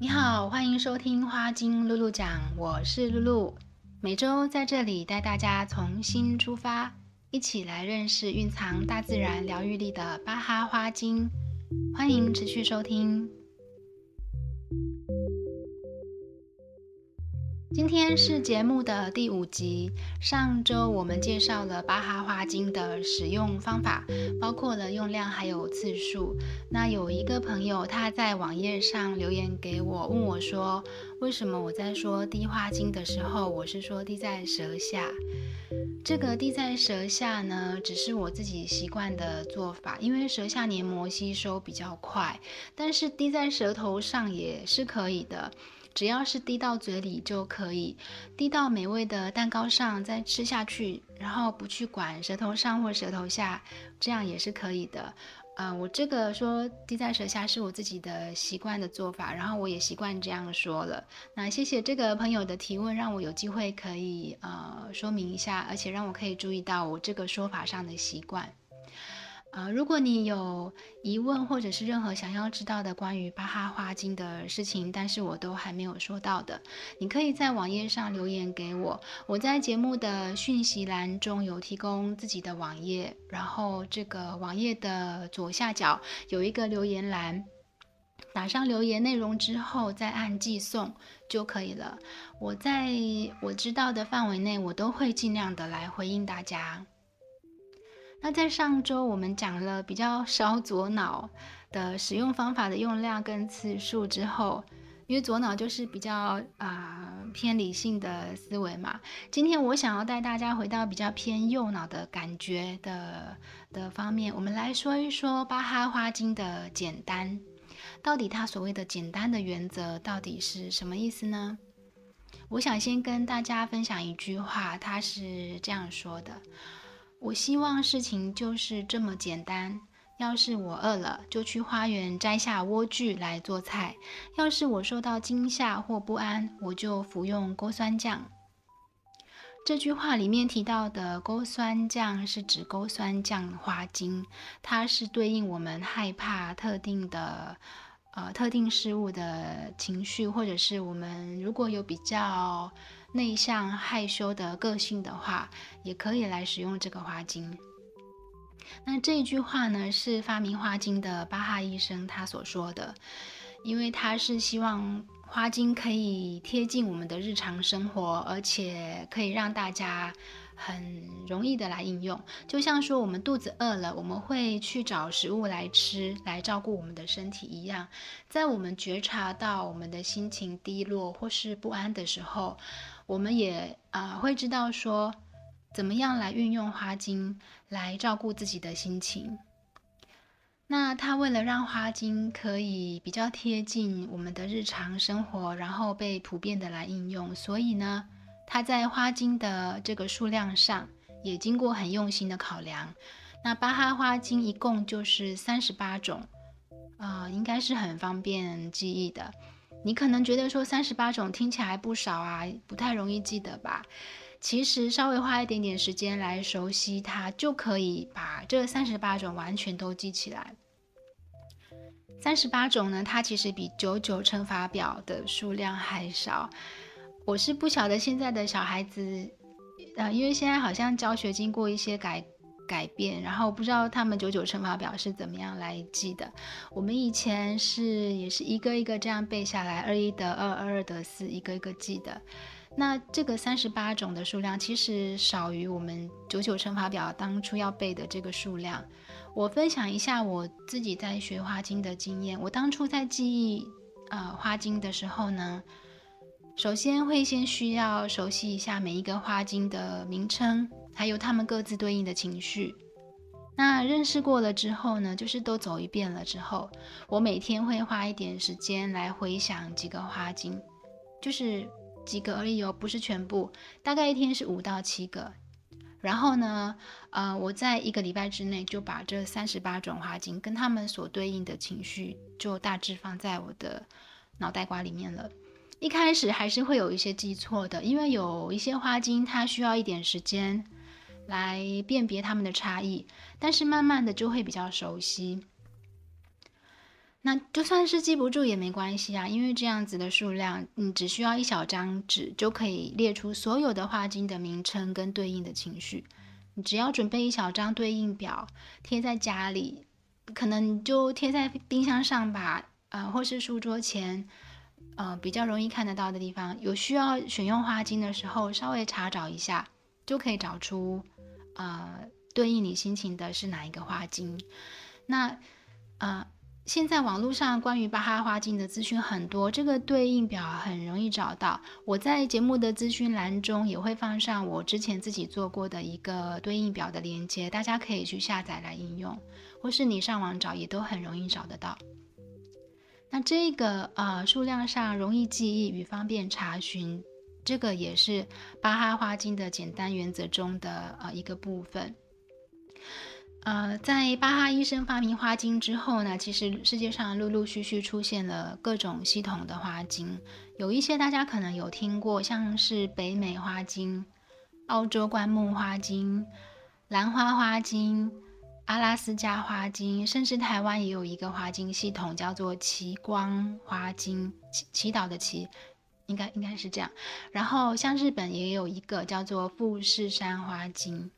你好，欢迎收听花精露露讲，我是露露，每周在这里带大家从新出发，一起来认识蕴藏大自然疗愈力的巴哈花精，欢迎持续收听。今天是节目的第五集。上周我们介绍了巴哈花精的使用方法，包括了用量还有次数。那有一个朋友他在网页上留言给我，问我说：“为什么我在说滴花精的时候，我是说滴在舌下？这个滴在舌下呢，只是我自己习惯的做法，因为舌下黏膜吸收比较快。但是滴在舌头上也是可以的。”只要是滴到嘴里就可以，滴到美味的蛋糕上再吃下去，然后不去管舌头上或舌头下，这样也是可以的。呃，我这个说滴在舌下是我自己的习惯的做法，然后我也习惯这样说了。那谢谢这个朋友的提问，让我有机会可以呃说明一下，而且让我可以注意到我这个说法上的习惯。呃，如果你有疑问或者是任何想要知道的关于巴哈花精的事情，但是我都还没有说到的，你可以在网页上留言给我。我在节目的讯息栏中有提供自己的网页，然后这个网页的左下角有一个留言栏，打上留言内容之后再按寄送就可以了。我在我知道的范围内，我都会尽量的来回应大家。那在上周我们讲了比较烧左脑的使用方法的用量跟次数之后，因为左脑就是比较啊、偏理性的思维嘛。今天我想要带大家回到比较偏右脑的感觉的的方面，我们来说一说巴哈花精的简单，到底它所谓的简单的原则到底是什么意思呢？我想先跟大家分享一句话，它是这样说的。我希望事情就是这么简单。要是我饿了，就去花园摘下莴苣来做菜；要是我受到惊吓或不安，我就服用勾酸酱。这句话里面提到的勾酸酱是指勾酸酱花精，它是对应我们害怕特定的呃特定事物的情绪，或者是我们如果有比较。内向害羞的个性的话，也可以来使用这个花精。那这一句话呢，是发明花精的巴哈医生他所说的，因为他是希望花精可以贴近我们的日常生活，而且可以让大家很容易的来应用。就像说我们肚子饿了，我们会去找食物来吃，来照顾我们的身体一样。在我们觉察到我们的心情低落或是不安的时候，我们也啊、会知道说，怎么样来运用花精来照顾自己的心情。那他为了让花精可以比较贴近我们的日常生活，然后被普遍的来应用，所以呢，他在花精的这个数量上也经过很用心的考量。那巴哈花精一共就是三十八种，啊、应该是很方便记忆的。你可能觉得说三十八种听起来不少啊，不太容易记得吧？其实稍微花一点点时间来熟悉它，就可以把这三十八种完全都记起来。三十八种呢，它其实比九九乘法表的数量还少。我是不晓得现在的小孩子，呃，因为现在好像教学经过一些改。改变，然后不知道他们九九乘法表是怎么样来记的。我们以前是也是一个一个这样背下来，二一得二，二二得四，一个一个记的。那这个三十八种的数量其实少于我们九九乘法表当初要背的这个数量。我分享一下我自己在学花精的经验。我当初在记忆呃花精的时候呢，首先会先需要熟悉一下每一个花精的名称。还有他们各自对应的情绪，那认识过了之后呢，就是都走一遍了之后，我每天会花一点时间来回想几个花精，就是几个而已哦，不是全部，大概一天是五到七个。然后呢，呃，我在一个礼拜之内就把这三十八种花精跟他们所对应的情绪，就大致放在我的脑袋瓜里面了。一开始还是会有一些记错的，因为有一些花精它需要一点时间。来辨别它们的差异，但是慢慢的就会比较熟悉。那就算是记不住也没关系啊，因为这样子的数量，你只需要一小张纸就可以列出所有的花精的名称跟对应的情绪。你只要准备一小张对应表，贴在家里，可能就贴在冰箱上吧，呃，或是书桌前，呃，比较容易看得到的地方。有需要选用花精的时候，稍微查找一下，就可以找出，呃，对应你心情的是哪一个花精。那，呃。现在网络上关于巴哈花精的资讯很多，这个对应表很容易找到。我在节目的资讯栏中也会放上我之前自己做过的一个对应表的链接，大家可以去下载来应用，或是你上网找也都很容易找得到。那这个呃数量上容易记忆与方便查询，这个也是巴哈花精的简单原则中的呃一个部分。呃，在巴哈医生发明花精之后呢，其实世界上陆陆续续出现了各种系统的花精，有一些大家可能有听过，像是北美花精、澳洲灌木花精、兰花花精、阿拉斯加花精，甚至台湾也有一个花精系统叫做祈光花精，祈祈祷的祈，应该应该是这样。然后像日本也有一个叫做富士山花精。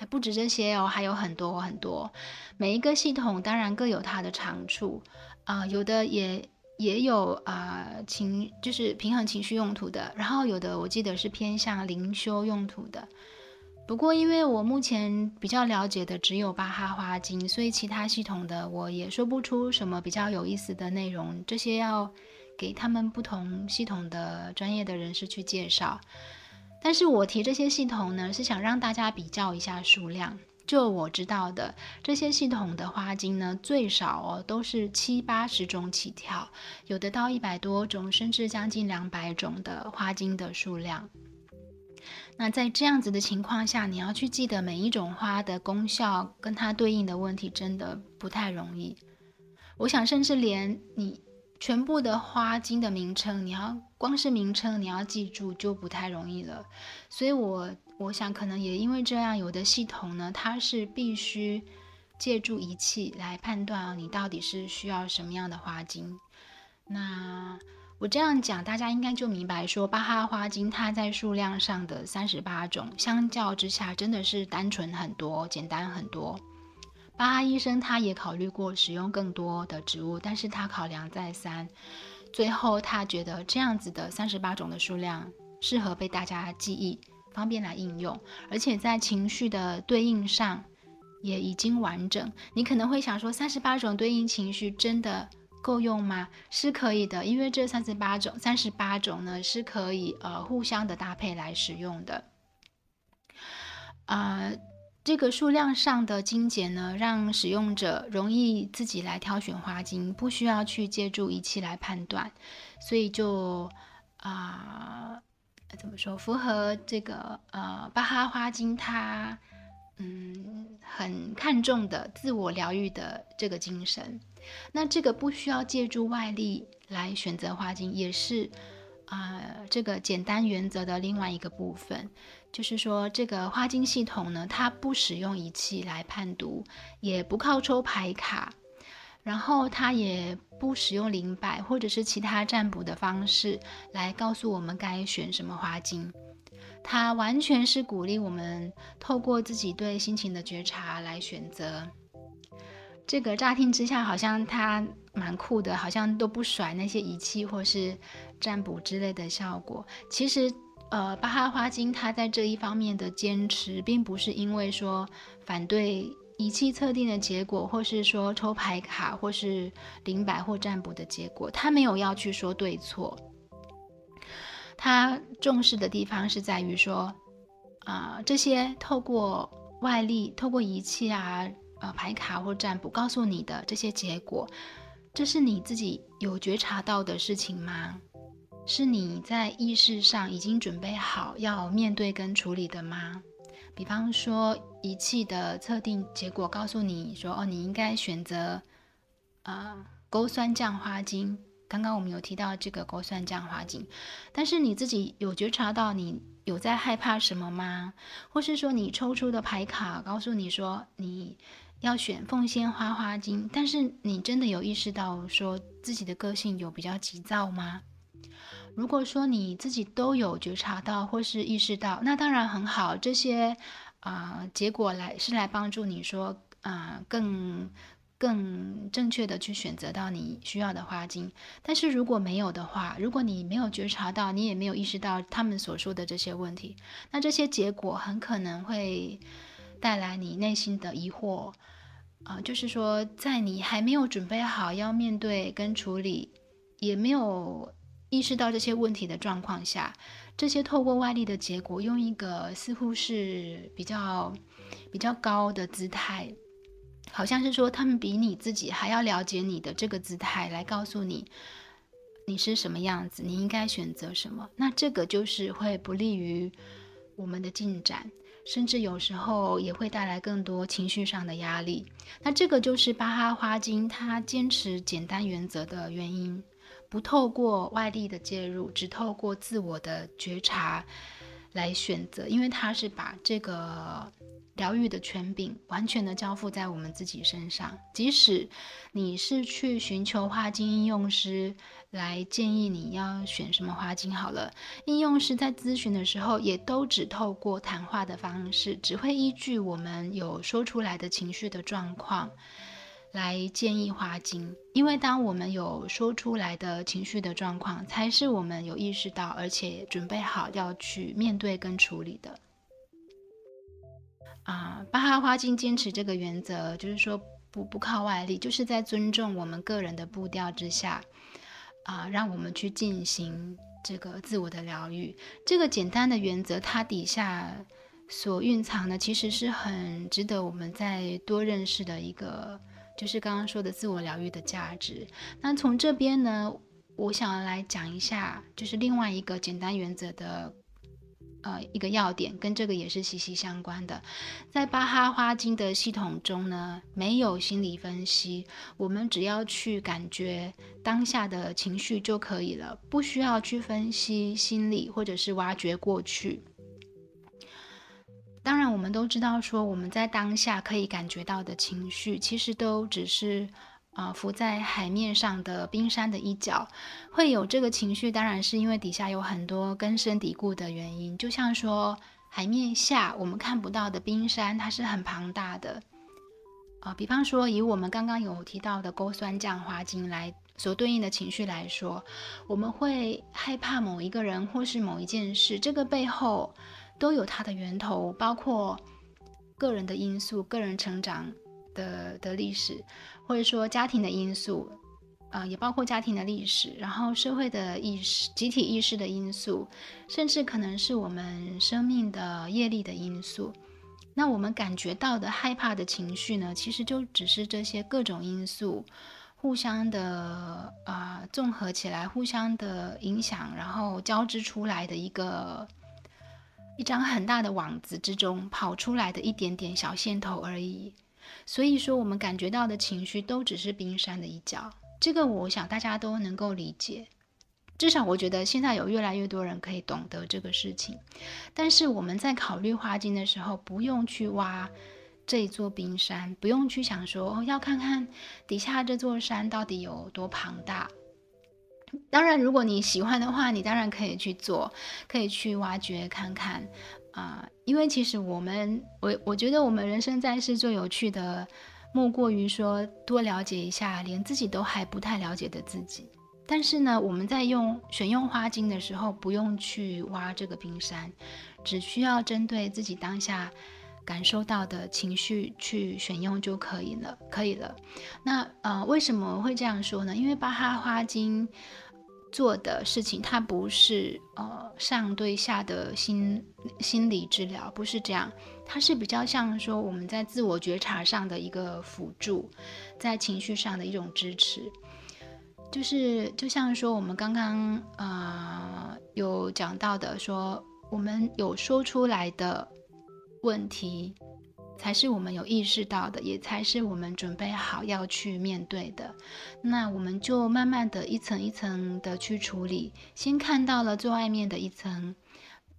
还不止这些哦，还有很多很多。每一个系统当然各有它的长处啊、有的也也有啊、情，就是平衡情绪用途的。然后有的我记得是偏向灵修用途的。不过因为我目前比较了解的只有巴哈花精，所以其他系统的我也说不出什么比较有意思的内容。这些要给他们不同系统的专业的人士去介绍。但是我提这些系统呢，是想让大家比较一下数量。就我知道的，这些系统的花精呢，最少哦都是七八十种起跳，有的到一百多种，甚至将近两百种的花精的数量。那在这样子的情况下，你要去记得每一种花的功效跟它对应的问题，真的不太容易。我想，甚至连你。全部的花精的名称，你要光是名称你要记住就不太容易了。所以我，我想可能也因为这样，有的系统呢，它是必须借助仪器来判断你到底是需要什么样的花精。那我这样讲，大家应该就明白说，巴哈花精它在数量上的三十八种，相较之下真的是单纯很多，简单很多。巴哈医生他也考虑过使用更多的植物，但是他考量再三，最后他觉得这样子的三十八种的数量适合被大家记忆，方便来应用，而且在情绪的对应上也已经完整。你可能会想说，三十八种对应情绪真的够用吗？是可以的，因为这三十八种三十八种呢是可以呃互相的搭配来使用的，啊、呃。这个数量上的精简呢，让使用者容易自己来挑选花精，不需要去借助仪器来判断，所以就啊、怎么说，符合这个呃巴哈花精它嗯很看重的自我疗愈的这个精神。那这个不需要借助外力来选择花精，也是啊、这个简单原则的另外一个部分。就是说，这个花精系统呢，它不使用仪器来判读，也不靠抽牌卡，然后它也不使用灵摆或者是其他占卜的方式来告诉我们该选什么花精。它完全是鼓励我们透过自己对心情的觉察来选择。这个乍听之下好像它蛮酷的，好像都不甩那些仪器或是占卜之类的效果。其实。呃，巴哈花精它在这一方面的坚持，并不是因为说反对仪器测定的结果，或是说抽牌卡，或是灵摆或占卜的结果，他没有要去说对错。他重视的地方是在于说，啊、呃，这些透过外力、透过仪器啊、呃，牌卡或占卜告诉你的这些结果，这是你自己有觉察到的事情吗？是你在意识上已经准备好要面对跟处理的吗？比方说仪器的测定结果告诉你说，哦，你应该选择啊、呃、钩酸降花精。刚刚我们有提到这个勾酸降花精，但是你自己有觉察到你有在害怕什么吗？或是说你抽出的牌卡告诉你说，你要选凤仙花花精，但是你真的有意识到说自己的个性有比较急躁吗？如果说你自己都有觉察到或是意识到，那当然很好。这些啊、结果来是来帮助你说啊、更更正确的去选择到你需要的花精。但是如果没有的话，如果你没有觉察到，你也没有意识到他们所说的这些问题，那这些结果很可能会。带来你内心的疑惑，啊、呃，就是说，在你还没有准备好要面对跟处理，也没有意识到这些问题的状况下，这些透过外力的结果，用一个似乎是比较比较高的姿态，好像是说他们比你自己还要了解你的这个姿态，来告诉你你是什么样子，你应该选择什么，那这个就是会不利于我们的进展。甚至有时候也会带来更多情绪上的压力。那这个就是巴哈花精他坚持简单原则的原因，不透过外力的介入，只透过自我的觉察来选择，因为它是把这个。疗愈的权柄完全的交付在我们自己身上，即使你是去寻求花精应用师来建议你要选什么花精好了，应用师在咨询的时候也都只透过谈话的方式，只会依据我们有说出来的情绪的状况来建议花精，因为当我们有说出来的情绪的状况，才是我们有意识到而且准备好要去面对跟处理的。啊，巴哈花精坚持这个原则，就是说不不靠外力，就是在尊重我们个人的步调之下，啊，让我们去进行这个自我的疗愈。这个简单的原则，它底下所蕴藏的，其实是很值得我们再多认识的一个，就是刚刚说的自我疗愈的价值。那从这边呢，我想要来讲一下，就是另外一个简单原则的。呃，一个要点跟这个也是息息相关的，在巴哈花精的系统中呢，没有心理分析，我们只要去感觉当下的情绪就可以了，不需要去分析心理或者是挖掘过去。当然，我们都知道说我们在当下可以感觉到的情绪，其实都只是。啊，浮在海面上的冰山的一角，会有这个情绪，当然是因为底下有很多根深蒂固的原因。就像说，海面下我们看不到的冰山，它是很庞大的。啊，比方说，以我们刚刚有提到的勾酸酱花精来所对应的情绪来说，我们会害怕某一个人或是某一件事，这个背后都有它的源头，包括个人的因素、个人成长的的历史。或者说家庭的因素，呃，也包括家庭的历史，然后社会的意识、集体意识的因素，甚至可能是我们生命的业力的因素。那我们感觉到的害怕的情绪呢，其实就只是这些各种因素互相的啊、呃、综合起来，互相的影响，然后交织出来的一个一张很大的网子之中跑出来的一点点小线头而已。所以说，我们感觉到的情绪都只是冰山的一角，这个我想大家都能够理解。至少我觉得现在有越来越多人可以懂得这个事情。但是我们在考虑花精的时候，不用去挖这座冰山，不用去想说哦，要看看底下这座山到底有多庞大。当然，如果你喜欢的话，你当然可以去做，可以去挖掘看看。啊、因为其实我们，我我觉得我们人生在世最有趣的，莫过于说多了解一下连自己都还不太了解的自己。但是呢，我们在用选用花精的时候，不用去挖这个冰山，只需要针对自己当下感受到的情绪去选用就可以了，可以了。那呃，为什么会这样说呢？因为巴哈花精。做的事情，它不是呃上对下的心心理治疗，不是这样，它是比较像说我们在自我觉察上的一个辅助，在情绪上的一种支持，就是就像说我们刚刚呃有讲到的说，说我们有说出来的问题。才是我们有意识到的，也才是我们准备好要去面对的。那我们就慢慢的一层一层的去处理，先看到了最外面的一层，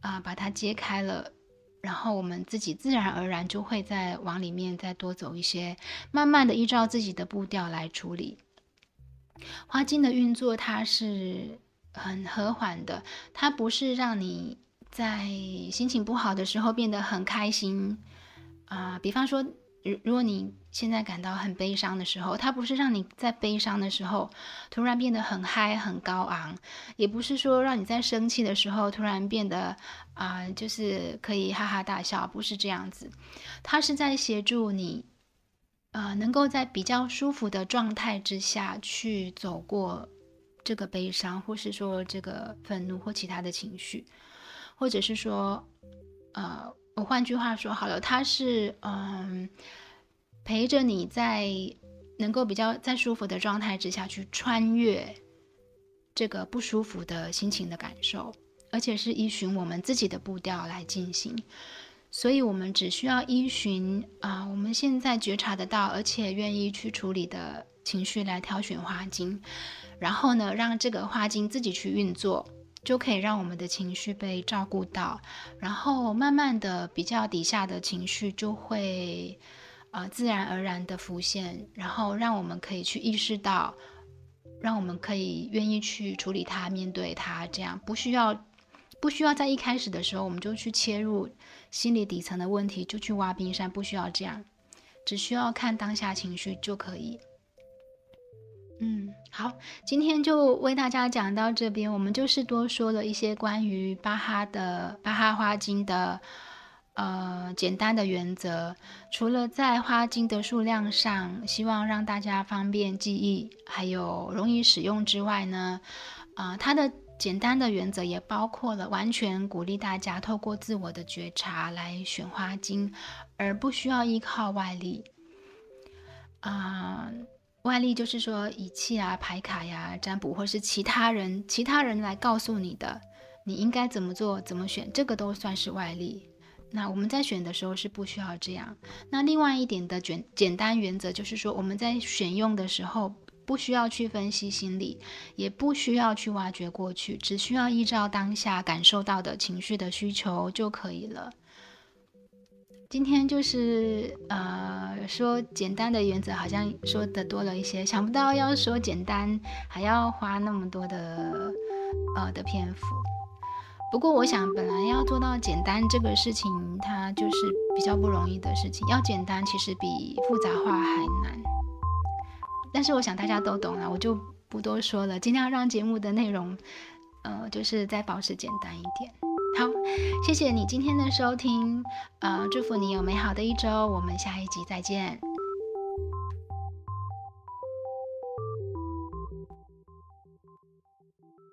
啊，把它揭开了，然后我们自己自然而然就会再往里面再多走一些，慢慢的依照自己的步调来处理。花精的运作它是很和缓的，它不是让你在心情不好的时候变得很开心啊、比方说。如如果你现在感到很悲伤的时候，它不是让你在悲伤的时候突然变得很嗨、很高昂，也不是说让你在生气的时候突然变得啊、就是可以哈哈大笑，不是这样子。它是在协助你，呃，能够在比较舒服的状态之下去走过这个悲伤，或是说这个愤怒或其他的情绪，或者是说，呃。我换句话说好了，它是嗯，陪着你在能够比较在舒服的状态之下去穿越这个不舒服的心情的感受，而且是依循我们自己的步调来进行。所以，我们只需要依循啊，我们现在觉察得到而且愿意去处理的情绪来挑选花精，然后呢，让这个花精自己去运作。就可以让我们的情绪被照顾到，然后慢慢的比较底下的情绪就会，呃，自然而然的浮现，然后让我们可以去意识到，让我们可以愿意去处理它、面对它，这样。不需要不需要在一开始的时候我们就去切入心理底层的问题，就去挖冰山，不需要这样，只需要看当下情绪就可以。嗯，好，今天就为大家讲到这边。我们就是多说了一些关于巴哈的巴哈花精的呃简单的原则。除了在花精的数量上，希望让大家方便记忆，还有容易使用之外呢，啊、呃，它的简单的原则也包括了完全鼓励大家透过自我的觉察来选花精，而不需要依靠外力。啊、外力就是说仪器啊、牌卡呀、占卜，或是其他人、其他人来告诉你的，你应该怎么做、怎么选，这个都算是外力。那我们在选的时候是不需要这样。那另外一点的简简单原则就是说，我们在选用的时候不需要去分析心理，也不需要去挖掘过去，只需要依照当下感受到的情绪的需求就可以了。今天就是呃说简单的原则，好像说的多了一些，想不到要说简单还要花那么多的呃的篇幅。不过我想本来要做到简单这个事情，它就是比较不容易的事情。要简单其实比复杂化还难。但是我想大家都懂了，我就不多说了，尽量让节目的内容呃就是再保持简单一点。好，谢谢你今天的收听，呃，祝福你有美好的一周，我们下一集再见。